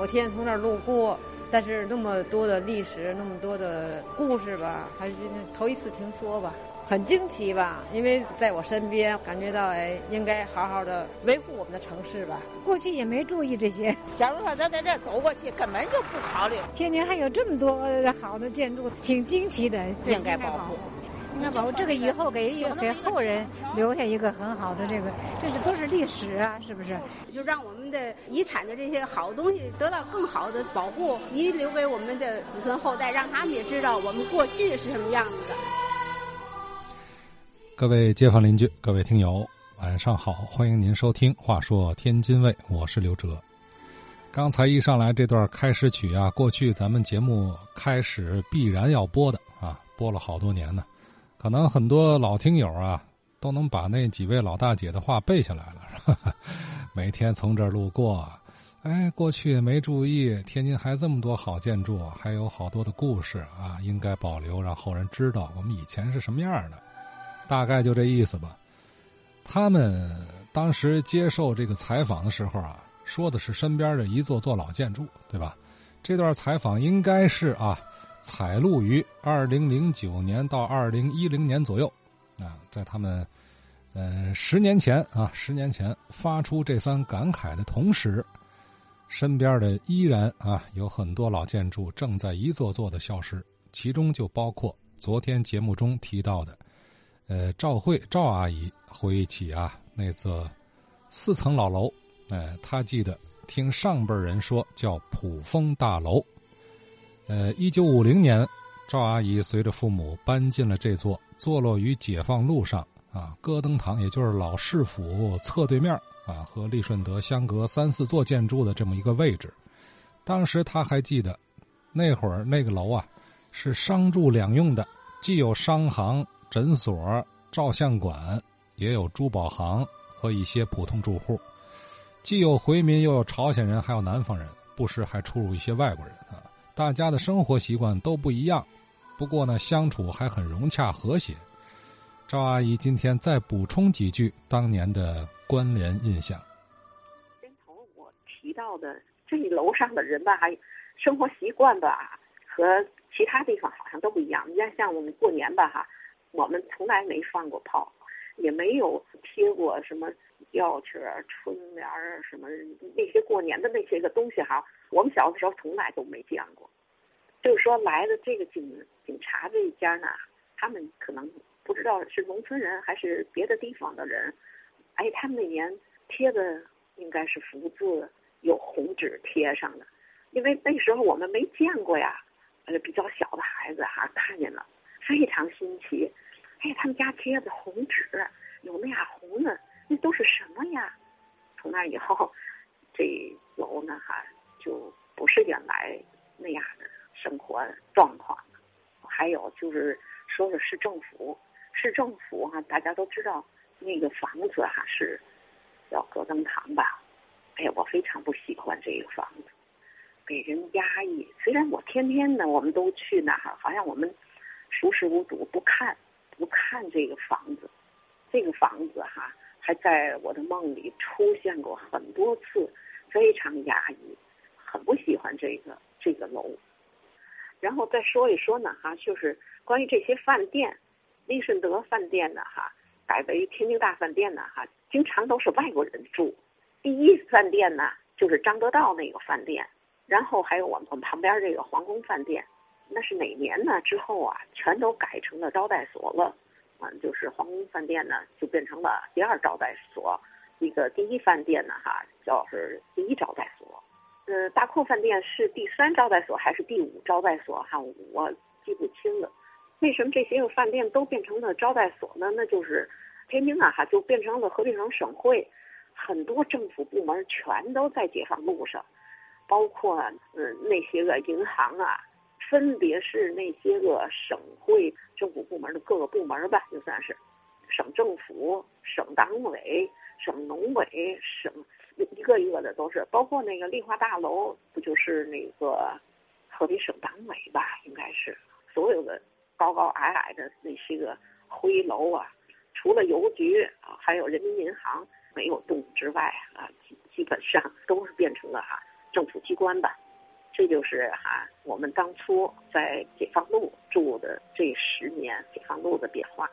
我天天从那儿路过，但是那么多的历史，那么多的故事吧，还是头一次听说吧。很惊奇吧，因为在我身边，感觉到哎，应该好好的维护我们的城市吧。过去也没注意这些。假如说咱在这走过去，根本就不考虑。天津还有这么多好的建筑，挺惊奇的，应该保护。应该保护这个以后给给后人留下一个很好的这个，这是都是历史啊，是不是？就让我们的遗产的这些好东西得到更好的保护，遗留给我们的子孙后代，让他们也知道我们过去是什么样子的。各位街坊邻居，各位听友，晚上好！欢迎您收听《话说天津卫》，我是刘哲。刚才一上来这段开始曲啊，过去咱们节目开始必然要播的啊，播了好多年呢。可能很多老听友啊，都能把那几位老大姐的话背下来了。每天从这儿路过，哎，过去也没注意，天津还这么多好建筑，还有好多的故事啊，应该保留，让后人知道我们以前是什么样的。大概就这意思吧。他们当时接受这个采访的时候啊，说的是身边的一座座老建筑，对吧？这段采访应该是啊，采录于二零零九年到二零一零年左右。啊，在他们嗯十年前啊，十年前发出这番感慨的同时，身边的依然啊有很多老建筑正在一座座的消失，其中就包括昨天节目中提到的。呃，赵慧赵阿姨回忆起啊，那座四层老楼，哎，她记得听上辈人说叫普丰大楼。呃，一九五零年，赵阿姨随着父母搬进了这座坐落于解放路上啊，戈登堂，也就是老市府侧对面啊，和利顺德相隔三四座建筑的这么一个位置。当时他还记得，那会儿那个楼啊，是商住两用的，既有商行。诊所、照相馆，也有珠宝行和一些普通住户，既有回民，又有朝鲜人，还有南方人，不时还出入一些外国人啊。大家的生活习惯都不一样，不过呢，相处还很融洽和谐。赵阿姨今天再补充几句当年的关联印象。先头我提到的这楼上的人吧，还生活习惯吧，和其他地方好像都不一样。你看，像我们过年吧，哈。我们从来没放过炮，也没有贴过什么吊旗儿、春联儿什么那些过年的那些个东西哈。我们小的时候从来都没见过。就是说来的这个警警察这一家呢，他们可能不知道是农村人还是别的地方的人。哎，他们那年贴的应该是福字，有红纸贴上的，因为那时候我们没见过呀，呃，比较小的孩子哈看见了。非常新奇，哎，他们家贴的红纸有那样红的，那都是什么呀？从那以后，这楼呢哈就不是原来那样的生活状况了。还有就是说说市政府，市政府哈，大家都知道那个房子哈是叫葛登堂吧？哎呀，我非常不喜欢这个房子，给人压抑。虽然我天天呢，我们都去那哈，好像我们。熟视无睹，不看，不看这个房子，这个房子哈，还在我的梦里出现过很多次，非常压抑，很不喜欢这个这个楼。然后再说一说呢哈，就是关于这些饭店，利顺德饭店呢哈，改为天津大饭店呢哈，经常都是外国人住。第一饭店呢就是张德道那个饭店，然后还有我们旁边这个皇宫饭店。那是哪年呢？之后啊，全都改成了招待所了，啊，就是皇宫饭店呢，就变成了第二招待所。一个第一饭店呢，哈，叫是第一招待所。呃，大阔饭店是第三招待所还是第五招待所？哈，我记不清了。为什么这些个饭店都变成了招待所呢？那就是天津啊，哈，就变成了合肥省省会，很多政府部门全都在解放路上，包括嗯那些个银行啊。分别是那些个省会政府部门的各个部门吧，就算是省政府、省党委、省农委、省一个一个的都是，包括那个丽华大楼，不就是那个河北省党委吧？应该是所有的高高矮矮的那些个灰楼啊，除了邮局啊，还有人民银行没有动之外啊，基基本上都是变成了哈政府机关吧。这就是哈我们当初在解放路住的这十年解放路的变化。